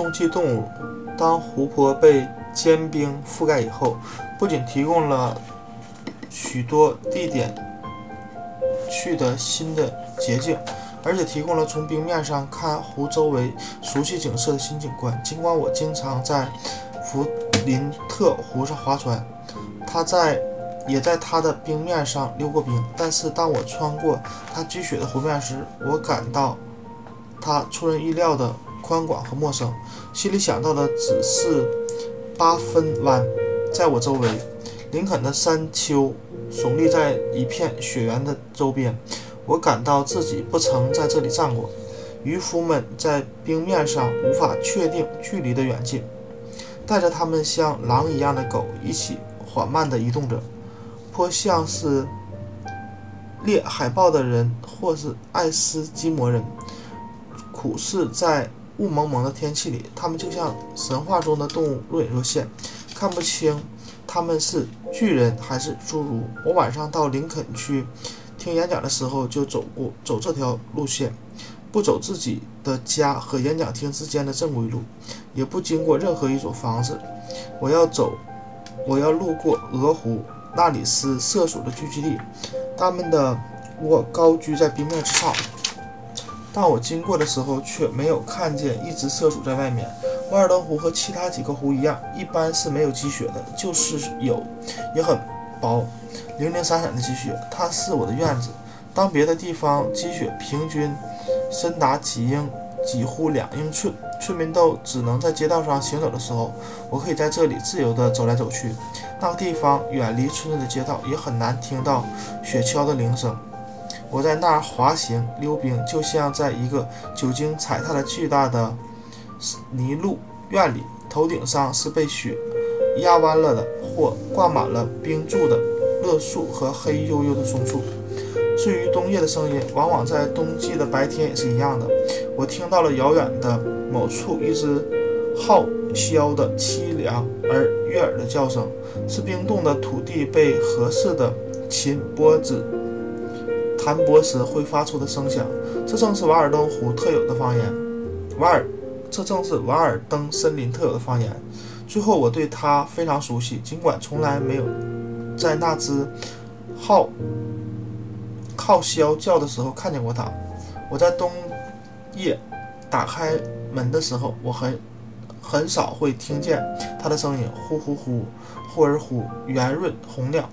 冬季动物。当湖泊被坚冰覆盖以后，不仅提供了许多地点去的新的捷径，而且提供了从冰面上看湖周围熟悉景色的新景观。尽管我经常在弗林特湖上划船，它在也在它的冰面上溜过冰，但是当我穿过它积雪的湖面时，我感到它出人意料的。宽广和陌生，心里想到的只是八分湾。在我周围，林肯的山丘耸立在一片雪原的周边。我感到自己不曾在这里站过。渔夫们在冰面上无法确定距离的远近，带着他们像狼一样的狗一起缓慢地移动着，颇像是猎海豹的人或是爱斯基摩人，苦是在。雾蒙蒙的天气里，它们就像神话中的动物，若隐若现，看不清他们是巨人还是侏儒。我晚上到林肯去听演讲的时候，就走过走这条路线，不走自己的家和演讲厅之间的正规路，也不经过任何一所房子。我要走，我要路过鹅湖，那里是色鼠的聚集地，它们的窝高居在冰面之上。但我经过的时候，却没有看见一只色鼠在外面。瓦尔登湖和其他几个湖一样，一般是没有积雪的，就是有，也很薄，零零散散的积雪。它是我的院子。当别的地方积雪平均深达几英，几乎两英寸，村民都只能在街道上行走的时候，我可以在这里自由地走来走去。那个地方远离村子的街道，也很难听到雪橇的铃声。我在那儿滑行溜冰，就像在一个久经踩踏的巨大的泥路院里，头顶上是被雪压弯了的或挂满了冰柱的栎树和黑黝黝的松树。至于冬夜的声音，往往在冬季的白天也是一样的。我听到了遥远的某处一只号枭的凄凉而悦耳的叫声，是冰冻的土地被合适的琴拨子。弹拨时会发出的声响，这正是瓦尔登湖特有的方言。瓦尔，这正是瓦尔登森林特有的方言。最后，我对它非常熟悉，尽管从来没有在那只号号枭叫的时候看见过它。我在冬夜打开门的时候，我很很少会听见它的声音，呼呼呼，呼而呼，圆润洪亮。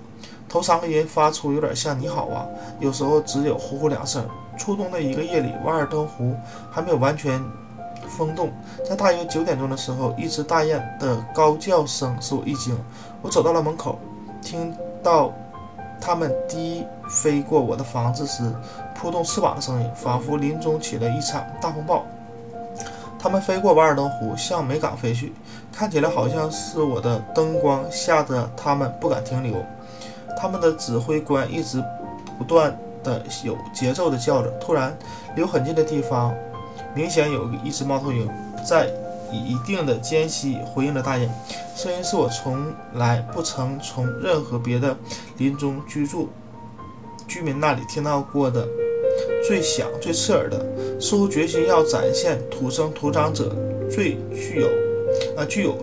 头三个音发出有点像“你好啊”，有时候只有“呼呼”两声。初冬的一个夜里，瓦尔登湖还没有完全封冻，在大约九点钟的时候，一只大雁的高叫声使我一惊。我走到了门口，听到它们低飞过我的房子时扑动翅膀的声音，仿佛林中起了一场大风暴。它们飞过瓦尔登湖，向美港飞去，看起来好像是我的灯光吓得它们不敢停留。他们的指挥官一直不断的有节奏的叫着。突然，离很近的地方，明显有一只猫头鹰在以一定的间隙回应着大雁。声音是我从来不曾从任何别的林中居住居民那里听到过的最响、最刺耳的，似乎决心要展现土生土长者最具有啊具有。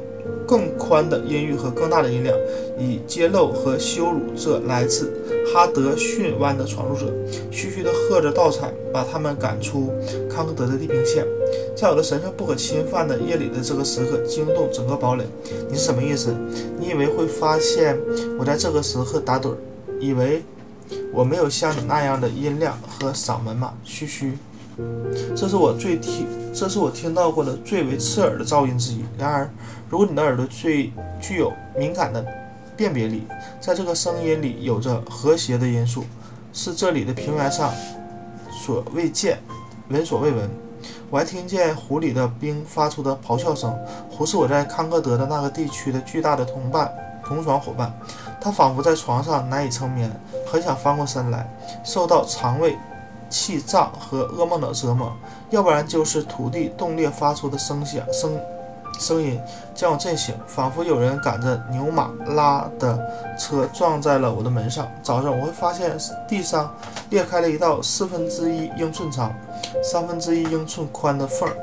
更宽的音域和更大的音量，以揭露和羞辱这来自哈德逊湾的闯入者，徐徐地喝着稻草，把他们赶出康科德的地平线。在我的神圣不可侵犯的夜里的这个时刻，惊动整个堡垒。你是什么意思？你以为会发现我在这个时刻打盹儿？以为我没有像你那样的音量和嗓门吗？嘘嘘。这是我最听，这是我听到过的最为刺耳的噪音之一。然而，如果你的耳朵最具有敏感的辨别力，在这个声音里有着和谐的因素，是这里的平原上所未见、闻所未闻。我还听见湖里的冰发出的咆哮声。湖是我在康戈德的那个地区的巨大的同伴、同床伙伴。他仿佛在床上难以成眠，很想翻过身来，受到肠胃。气胀和噩梦的折磨，要不然就是土地冻裂发出的声响声声音将我震醒，仿佛有人赶着牛马拉的车撞在了我的门上。早上我会发现地上裂开了一道四分之一英寸长、三分之一英寸宽的缝儿，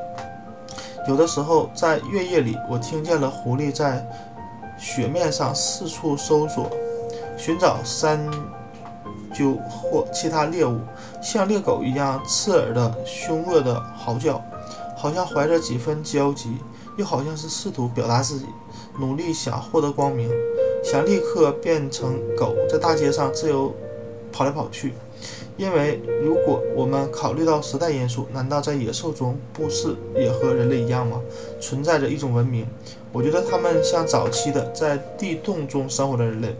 有的时候在月夜里，我听见了狐狸在雪面上四处搜索，寻找山鸠或其他猎物，像猎狗一样刺耳的、凶恶的嚎叫，好像怀着几分焦急，又好像是试图表达自己，努力想获得光明，想立刻变成狗，在大街上自由跑来跑去。因为如果我们考虑到时代因素，难道在野兽中不是也和人类一样吗？存在着一种文明？我觉得他们像早期的在地洞中生活的人类，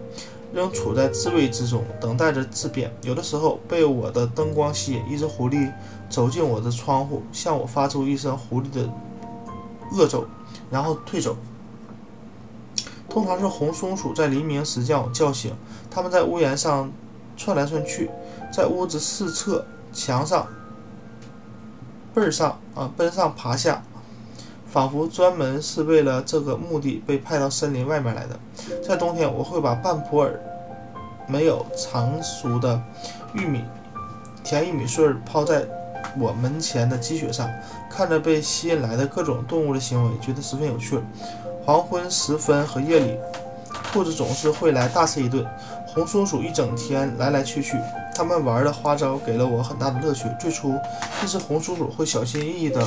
仍处在自卫之中，等待着自变。有的时候被我的灯光吸引，一只狐狸走进我的窗户，向我发出一声狐狸的恶走，然后退走。通常是红松鼠在黎明时叫叫醒，它们在屋檐上窜来窜去。在屋子四侧、墙上、背上啊，奔上爬下，仿佛专门是为了这个目的被派到森林外面来的。在冬天，我会把半普洱没有成熟的玉米、甜玉米穗抛在我门前的积雪上，看着被吸引来的各种动物的行为，觉得十分有趣。黄昏时分和夜里，兔子总是会来大吃一顿。红松鼠一整天来来去去。它们玩的花招给了我很大的乐趣。最初，一只红松鼠会小心翼翼地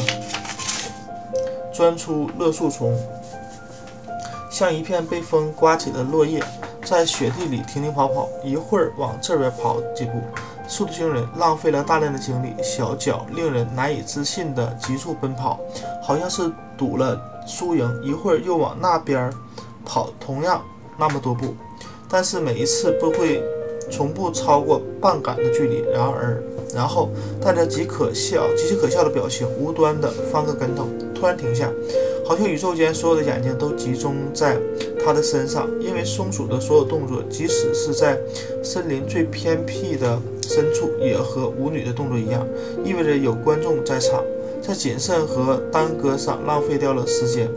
钻出乐树丛，像一片被风刮起的落叶，在雪地里停停跑跑，一会儿往这边跑几步，速度惊人，浪费了大量的精力，小脚令人难以置信的急速奔跑，好像是赌了输赢。一会儿又往那边跑，同样那么多步，但是每一次不会。从不超过半杆的距离，然而，然后带着极可笑、极其可笑的表情，无端的翻个跟头，突然停下，好像宇宙间所有的眼睛都集中在他的身上。因为松鼠的所有动作，即使是在森林最偏僻的深处，也和舞女的动作一样，意味着有观众在场。在谨慎和耽搁上浪费掉了时间，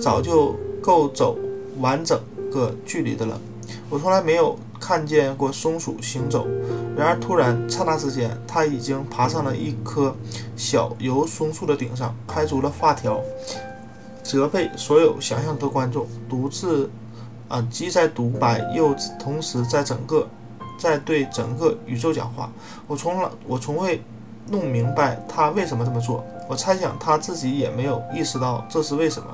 早就够走完整个距离的了。我从来没有。看见过松鼠行走，然而突然刹那之间，它已经爬上了一棵小油松树的顶上，开足了发条，责备所有想象的观众，独自啊既在独白，又同时在整个在对整个宇宙讲话。我从来我从未弄明白他为什么这么做，我猜想他自己也没有意识到这是为什么。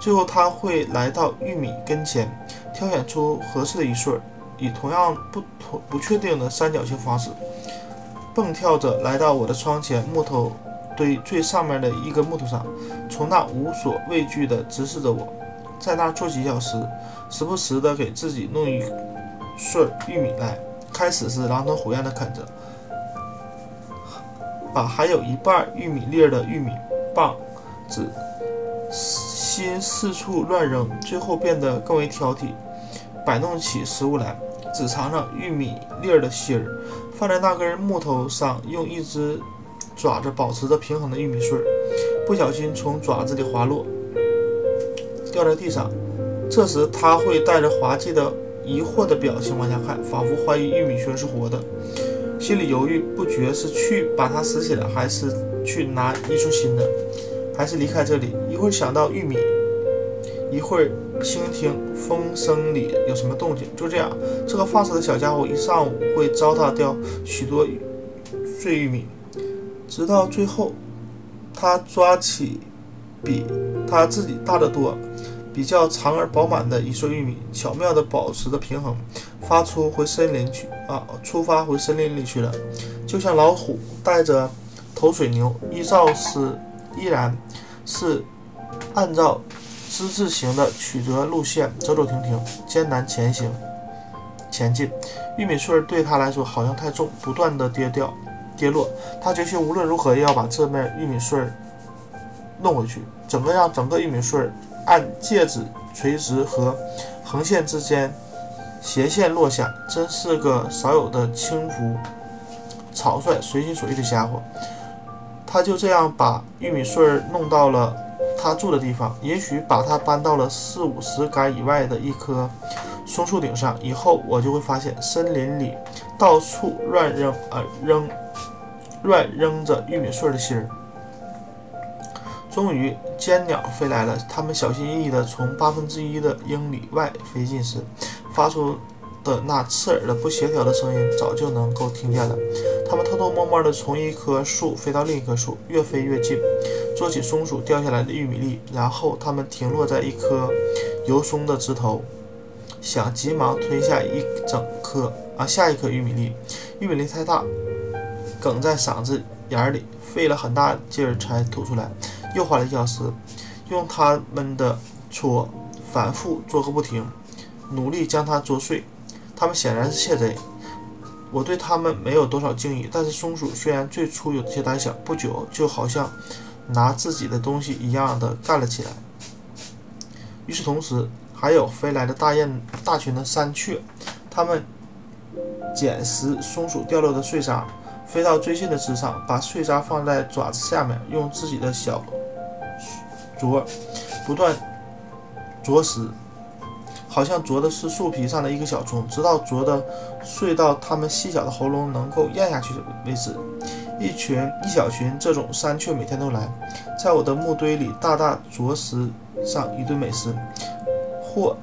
最后他会来到玉米跟前，挑选出合适的一穗。以同样不同不确定的三角形方式，蹦跳着来到我的窗前木头堆最上面的一根木头上，从那无所畏惧地直视着我，在那坐几小时，时不时地给自己弄一穗玉米来。开始是狼吞虎咽地啃着，把还有一半玉米粒的玉米棒子心四处乱扔，最后变得更为挑剔，摆弄起食物来。只尝尝玉米粒的芯儿，放在那根木头上，用一只爪子保持着平衡的玉米穗儿，不小心从爪子里滑落，掉在地上。这时他会带着滑稽的疑惑的表情往下看，仿佛怀疑玉米穗是活的，心里犹豫不决，是去把它拾起来，还是去拿一束新的，还是离开这里？一会儿想到玉米。一会儿倾听风声里有什么动静，就这样，这个放肆的小家伙一上午会糟蹋掉许多碎玉米，直到最后，他抓起比他自己大得多、比较长而饱满的一穗玉米，巧妙地保持着平衡，发出回森林去啊，出发回森林里去了，就像老虎带着头水牛，依照是依然是按照。之字形的曲折路线，走走停停，艰难前行，前进。玉米穗对他来说好像太重，不断的跌掉、跌落。他决心无论如何也要把这面玉米穗弄回去，整个让整个玉米穗按戒指垂直和横线之间斜线落下。真是个少有的轻浮、草率、随心所欲的家伙。他就这样把玉米穗儿弄到了。他住的地方，也许把他搬到了四五十杆以外的一棵松树顶上。以后我就会发现，森林里到处乱扔啊扔，乱扔着玉米穗儿的芯儿。终于，尖鸟飞来了。它们小心翼翼地从八分之一的英里外飞近时，发出的那刺耳的不协调的声音早就能够听见了。它们偷偷摸摸地从一棵树飞到另一棵树，越飞越近，捉起松鼠掉下来的玉米粒，然后它们停落在一棵油松的枝头，想急忙吞下一整颗啊下一颗玉米粒。玉米粒太大，梗在嗓子眼里，费了很大劲儿才吐出来。又花了一小时，用他们的戳反复做个不停，努力将它啄碎。他们显然是窃贼。我对他们没有多少敬意，但是松鼠虽然最初有些胆小，不久就好像拿自己的东西一样的干了起来。与此同时，还有飞来的大雁大群的山雀，它们捡拾松鼠掉落的碎渣，飞到最近的枝上，把碎渣放在爪子下面，用自己的小。啄，不断啄食，好像啄的是树皮上的一个小虫，直到啄的碎到它们细小的喉咙能够咽下去为止。一群一小群这种山雀每天都来，在我的木堆里大大啄食上一顿美食，或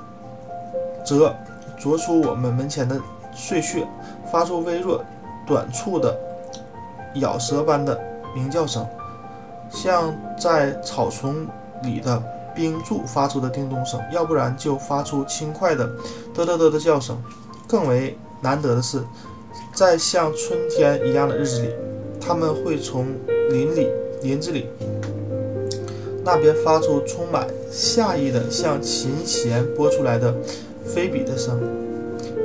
则啄出我们门前的碎屑，发出微弱、短促的咬舌般的鸣叫声，像在草丛。里的冰柱发出的叮咚声，要不然就发出轻快的嘚嘚嘚的叫声。更为难得的是，在像春天一样的日子里，他们会从林里林子里那边发出充满夏意的像琴弦拨出来的飞笔的声。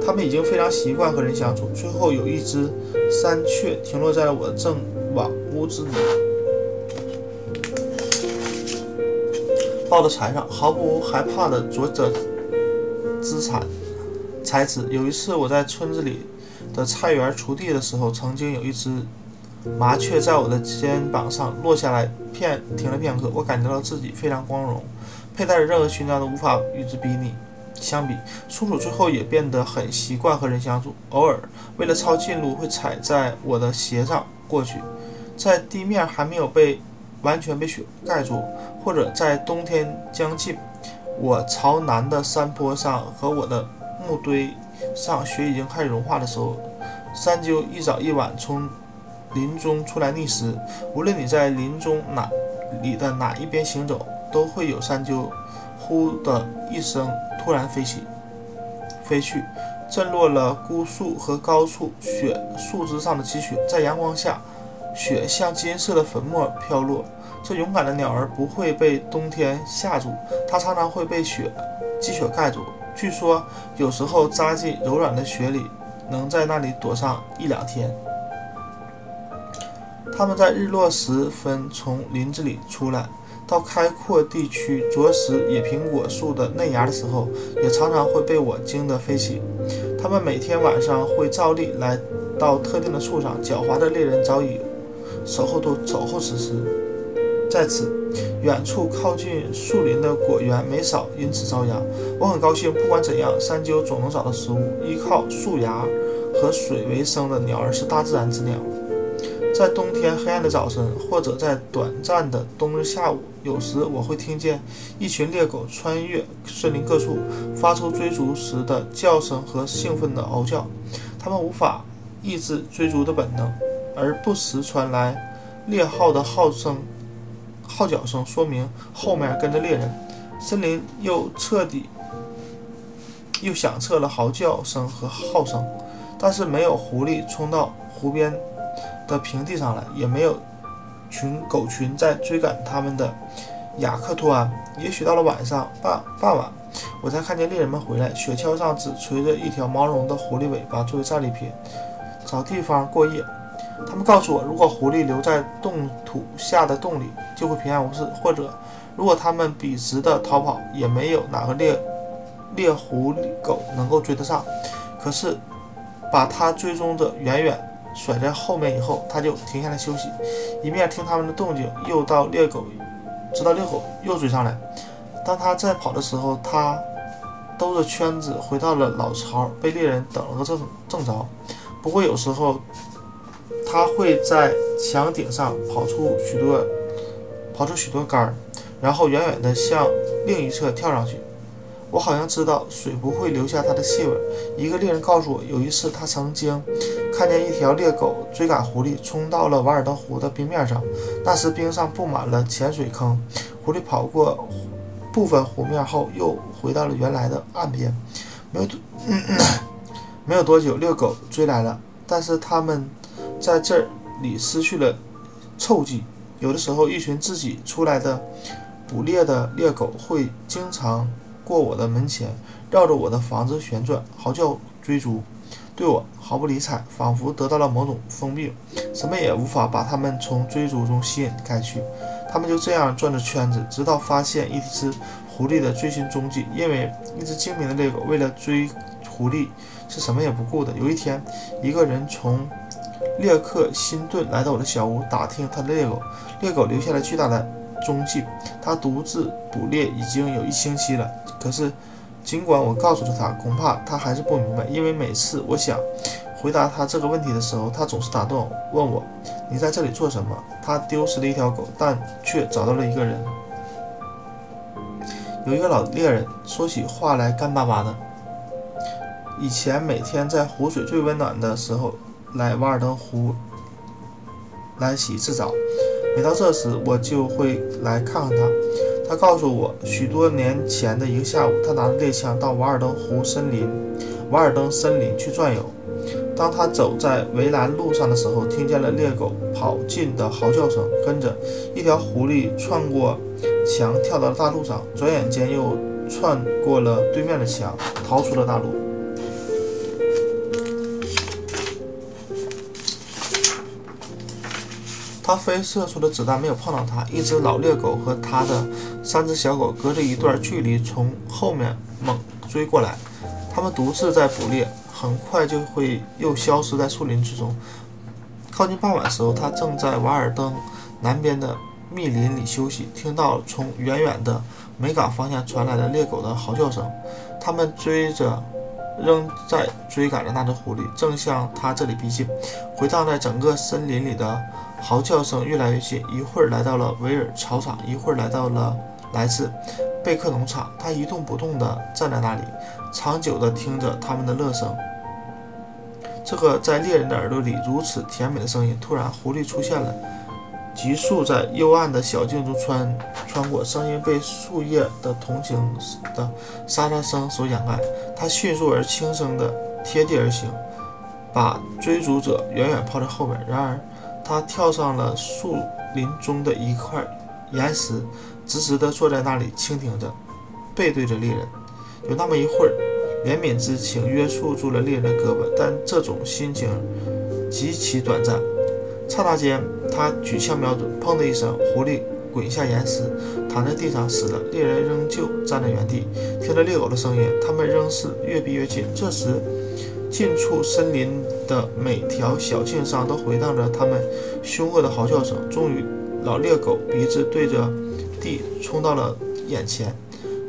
他们已经非常习惯和人相处。最后有一只山雀停落在了我正往屋子里。抱的柴上，毫不害怕地啄着资产柴子。有一次，我在村子里的菜园锄地的时候，曾经有一只麻雀在我的肩膀上落下来，片停了片刻。我感觉到自己非常光荣，佩戴着任何勋章都无法与之比拟。相比，松鼠最后也变得很习惯和人相处，偶尔为了抄近路，会踩在我的鞋上过去，在地面还没有被。完全被雪盖住，或者在冬天将近，我朝南的山坡上和我的木堆上雪已经开始融化的时候，山鸠一早一晚从林中出来觅食。无论你在林中哪里的哪一边行走，都会有山鸠呼的一声突然飞起，飞去，震落了孤树和高处雪树枝上的积雪，在阳光下。雪像金色的粉末飘落，这勇敢的鸟儿不会被冬天吓住，它常常会被雪积雪盖住。据说有时候扎进柔软的雪里，能在那里躲上一两天。它们在日落时分从林子里出来，到开阔地区啄食野苹果树的嫩芽的时候，也常常会被我惊得飞起。它们每天晚上会照例来到特定的树上，狡猾的猎人早已。守候都守候此时，在此远处靠近树林的果园没少因此遭殃。我很高兴，不管怎样，山鸠总能找到食物。依靠树芽和水为生的鸟儿是大自然之鸟。在冬天黑暗的早晨，或者在短暂的冬日下午，有时我会听见一群猎狗穿越森林各处，发出追逐时的叫声和兴奋的嗷叫。它们无法抑制追逐的本能。而不时传来猎号的号声、号角声，说明后面跟着猎人。森林又彻底又响彻了嚎叫声和号声，但是没有狐狸冲到湖边的平地上来，也没有群狗群在追赶他们的雅克托安。也许到了晚上傍傍晚，我才看见猎人们回来，雪橇上只垂着一条毛绒的狐狸尾巴作为战利品，找地方过夜。他们告诉我，如果狐狸留在冻土下的洞里，就会平安无事；或者，如果他们笔直地逃跑，也没有哪个猎猎狐狗能够追得上。可是，把它追踪着远远甩在后面以后，他就停下来休息，一面听他们的动静，又到猎狗，直到猎狗又追上来。当他在跑的时候，他兜着圈子回到了老巢，被猎人等了个正正着。不过有时候。他会在墙顶上跑出许多，跑出许多杆儿，然后远远地向另一侧跳上去。我好像知道水不会留下它的气味。一个猎人告诉我，有一次他曾经看见一条猎狗追赶狐狸，冲到了瓦尔登湖的冰面上。那时冰上布满了潜水坑，狐狸跑过部分湖面后，又回到了原来的岸边。没有多，没有多久，猎狗追来了，但是他们在这里失去了凑迹。有的时候，一群自己出来的捕猎的猎狗会经常。过我的门前，绕着我的房子旋转，嚎叫追逐，对我毫不理睬，仿佛得到了某种封病，什么也无法把他们从追逐中吸引开去。他们就这样转着圈子，直到发现一只狐狸的最新踪迹。因为一只精明的猎狗为了追狐狸是什么也不顾的。有一天，一个人从列克辛顿来到我的小屋，打听他的猎狗。猎狗留下了巨大的踪迹。他独自捕猎已经有一星期了。可是，尽管我告诉了他，恐怕他还是不明白，因为每次我想回答他这个问题的时候，他总是打断，问我：“你在这里做什么？”他丢失了一条狗，但却找到了一个人。有一个老猎人说起话来干巴巴的。以前每天在湖水最温暖的时候来瓦尔登湖来洗一次澡，每到这时我就会来看看他。他告诉我，许多年前的一个下午，他拿着猎枪到瓦尔登湖森林、瓦尔登森林去转悠。当他走在围栏路上的时候，听见了猎狗跑进的嚎叫声，跟着一条狐狸窜过墙，跳到了大路上，转眼间又窜过了对面的墙，逃出了大路。他飞射出的子弹没有碰到他。一只老猎狗和他的三只小狗隔着一段距离从后面猛追过来。他们独自在捕猎，很快就会又消失在树林之中。靠近傍晚时候，他正在瓦尔登南边的密林里休息，听到从远远的梅港方向传来的猎狗的嚎叫声。他们追着，仍在追赶着那只狐狸，正向他这里逼近。回荡在整个森林里的。嚎叫声越来越近，一会儿来到了维尔草场，一会儿来到了来自贝克农场。他一动不动地站在那里，长久地听着他们的乐声。这个在猎人的耳朵里如此甜美的声音，突然狐狸出现了，急速在幽暗的小径中穿穿过，声音被树叶的同情的沙沙声所掩盖。他迅速而轻声地贴地而行，把追逐者远远抛在后面。然而。他跳上了树林中的一块岩石，直直地坐在那里倾听着，背对着猎人。有那么一会儿，怜悯之情约束住了猎人的胳膊，但这种心情极其短暂。刹那间，他举枪瞄准，砰的一声，狐狸滚下岩石，躺在地上死了。猎人仍旧站在原地，听着猎狗的声音，他们仍是越逼越近。这时，近处森林的每条小径上都回荡着他们凶恶的嚎叫声。终于，老猎狗鼻子对着地冲到了眼前，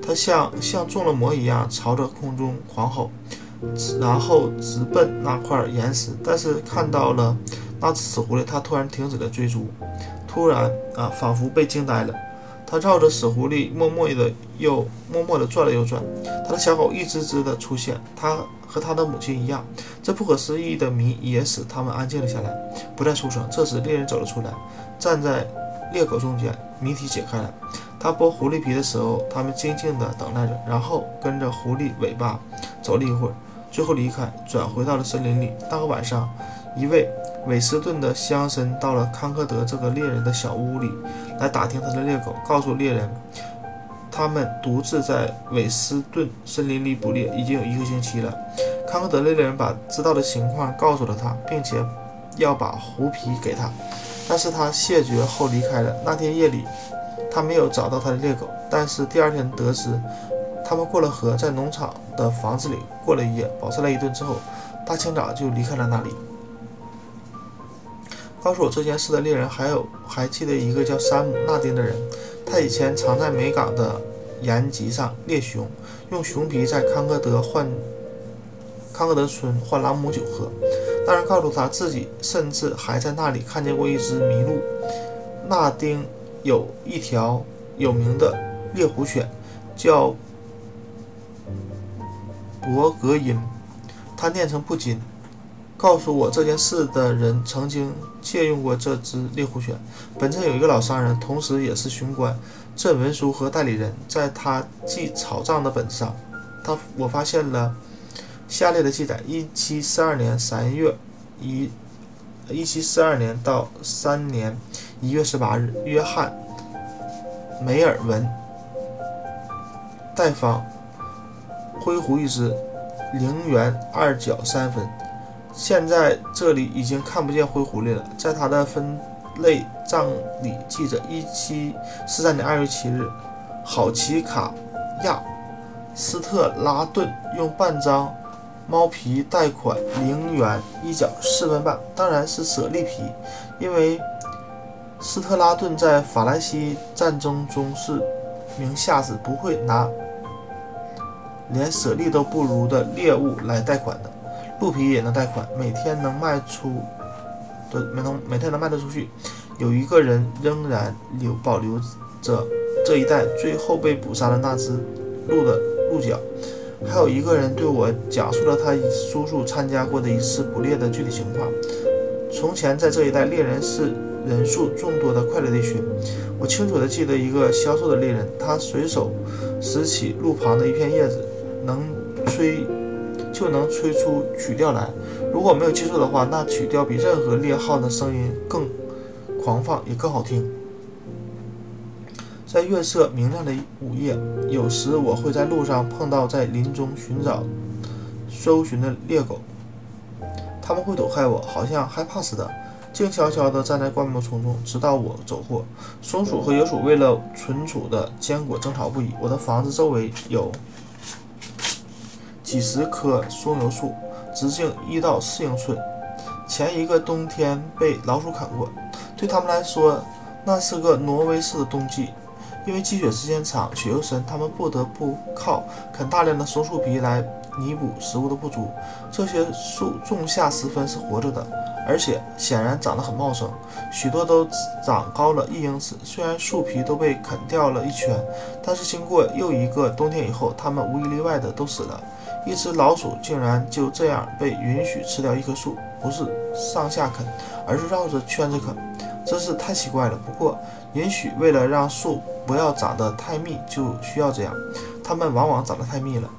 它像像中了魔一样朝着空中狂吼，然后直奔那块岩石。但是看到了那只死狐狸，它突然停止了追逐，突然啊，仿佛被惊呆了。它绕着死狐狸默默的又默默地转了又转，它的小狗一只只地出现，它。和他的母亲一样，这不可思议的谜也使他们安静了下来，不再出声。这时，猎人走了出来，站在猎狗中间，谜题解开了。他剥狐狸皮的时候，他们静静地等待着，然后跟着狐狸尾巴走了一会儿，最后离开，转回到了森林里。那个晚上，一位韦斯顿的乡绅到了康克德这个猎人的小屋里，来打听他的猎狗，告诉猎人。他们独自在韦斯顿森林里捕猎已经有一个星期了。康克德猎人把知道的情况告诉了他，并且要把狐皮给他，但是他谢绝后离开了。那天夜里，他没有找到他的猎狗，但是第二天得知他们过了河，在农场的房子里过了一夜，饱餐了一顿之后，大清早就离开了那里。告诉我这件事的猎人还有还记得一个叫山姆·纳丁的人。他以前常在美港的岩脊上猎熊，用熊皮在康科德换康科德村换朗姆酒喝。那人告诉他自己，甚至还在那里看见过一只麋鹿。纳丁有一条有名的猎狐犬，叫博格因，他念成布金。告诉我这件事的人曾经借用过这只猎狐犬。本镇有一个老商人，同时也是巡官、镇文书和代理人，在他记草账的本子上，他我发现了下列的记载：一七四二年三月一，一七四二年到三年一月十八日，约翰梅尔文代方灰狐一只，零元二角三分。现在这里已经看不见灰狐狸了，在他的分类账里记着：一七四三年二月七日，好奇卡亚斯特拉顿用半张猫皮贷款零元一角四分半，当然是舍利皮，因为斯特拉顿在法兰西战争中是名下士，不会拿连舍利都不如的猎物来贷款的。鹿皮也能贷款，每天能卖出的每能每天能卖得出去。有一个人仍然留保留着这一袋最后被捕杀的那只鹿的鹿角，还有一个人对我讲述了他叔叔参加过的一次捕猎的具体情况。从前在这一带，猎人是人数众多的快乐的一群。我清楚地记得一个消瘦的猎人，他随手拾起路旁的一片叶子，能吹。就能吹出曲调来。如果没有记错的话，那曲调比任何猎号的声音更狂放，也更好听。在月色明亮的午夜，有时我会在路上碰到在林中寻找、搜寻的猎狗，他们会躲开我，好像害怕似的，静悄悄地站在灌木丛中，直到我走过。松鼠和野鼠为了存储的坚果争吵不已。我的房子周围有。几十棵松油树，直径一到四英寸。前一个冬天被老鼠啃过，对他们来说，那是个挪威式的冬季。因为积雪时间长，雪又深，他们不得不靠啃大量的松树皮来弥补食物的不足。这些树仲夏时分是活着的，而且显然长得很茂盛，许多都长高了一英尺。虽然树皮都被啃掉了一圈，但是经过又一个冬天以后，它们无一例外的都死了。一只老鼠竟然就这样被允许吃掉一棵树，不是上下啃，而是绕着圈子啃，真是太奇怪了。不过，允许为了让树不要长得太密，就需要这样。它们往往长得太密了。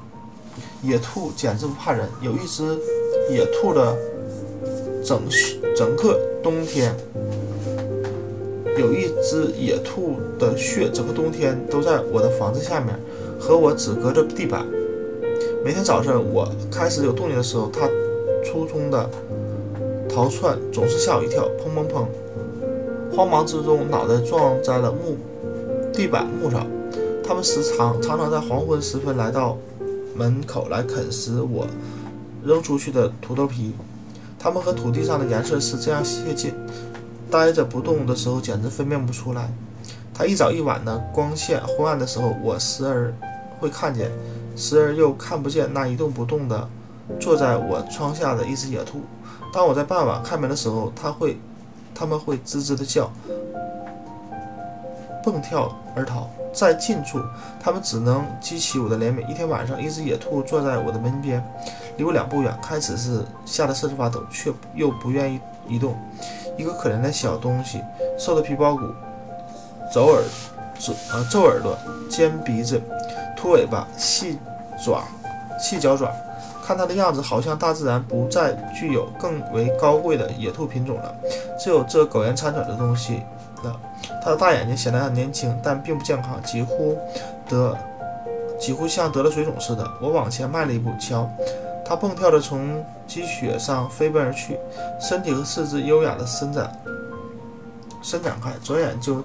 野兔简直不怕人。有一只野兔的整整个冬天，有一只野兔的血整个冬天都在我的房子下面，和我只隔着地板。每天早晨我开始有动静的时候，它匆匆的逃窜，总是吓我一跳，砰砰砰！慌忙之中，脑袋撞在了木地板木上。它们时常常常在黄昏时分来到门口来啃食我扔出去的土豆皮。它们和土地上的颜色是这样接近，呆着不动的时候简直分辨不出来。它一早一晚的光线昏暗的时候，我时而会看见。时而又看不见那一动不动的坐在我窗下的一只野兔。当我在傍晚开门的时候，它会，它们会吱吱的叫，蹦跳而逃。在近处，它们只能激起我的怜悯。一天晚上，一只野兔坐在我的门边，离我两步远。开始是吓得瑟瑟发抖，却又不愿意移动。一个可怜的小东西，瘦的皮包骨，走耳，皱呃皱耳朵，尖鼻子。粗尾巴、细爪、细脚爪，看它的样子，好像大自然不再具有更为高贵的野兔品种了，只有这苟延残喘的东西了。它的大眼睛显得很年轻，但并不健康，几乎得几乎像得了水肿似的。我往前迈了一步，瞧，它蹦跳着从积雪上飞奔而去，身体和四肢优雅地伸展伸展开，转眼就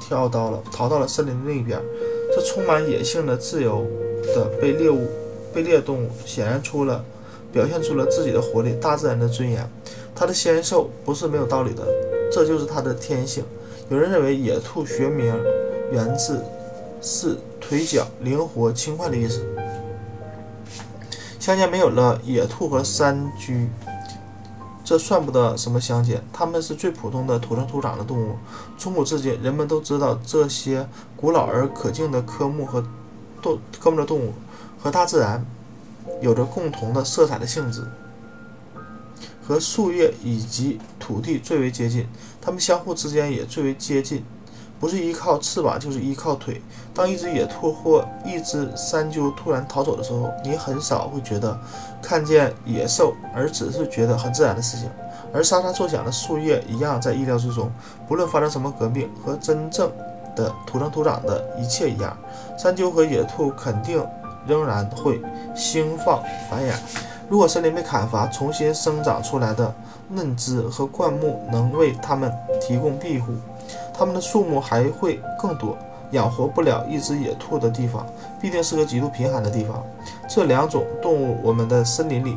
跳到了逃到了森林另一边。这充满野性的、自由的被猎物、被猎动物显然出了，表现出了自己的活力、大自然的尊严。它的纤瘦不是没有道理的，这就是它的天性。有人认为野兔学名源自是腿脚灵活、轻快的意思。乡间没有了野兔和山居，这算不得什么乡间，它们是最普通的土生土长的动物。从古至今，人们都知道这些古老而可敬的科目和动科目的动物和大自然有着共同的色彩的性质，和树叶以及土地最为接近，它们相互之间也最为接近。不是依靠翅膀，就是依靠腿。当一只野兔或一只山鸠突然逃走的时候，你很少会觉得看见野兽，而只是觉得很自然的事情。而沙沙作响的树叶一样在意料之中。不论发生什么革命，和真正的土生土长的一切一样，山鸠和野兔肯定仍然会兴放繁衍。如果森林被砍伐，重新生长出来的嫩枝和灌木能为它们提供庇护。它们的数目还会更多。养活不了一只野兔的地方，必定是个极度贫寒的地方。这两种动物，我们的森林里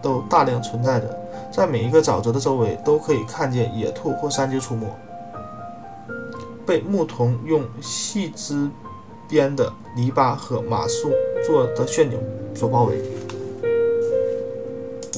都大量存在着，在每一个沼泽的周围都可以看见野兔或山鸡出没，被牧童用细枝编的篱笆和马术做的陷阱所包围。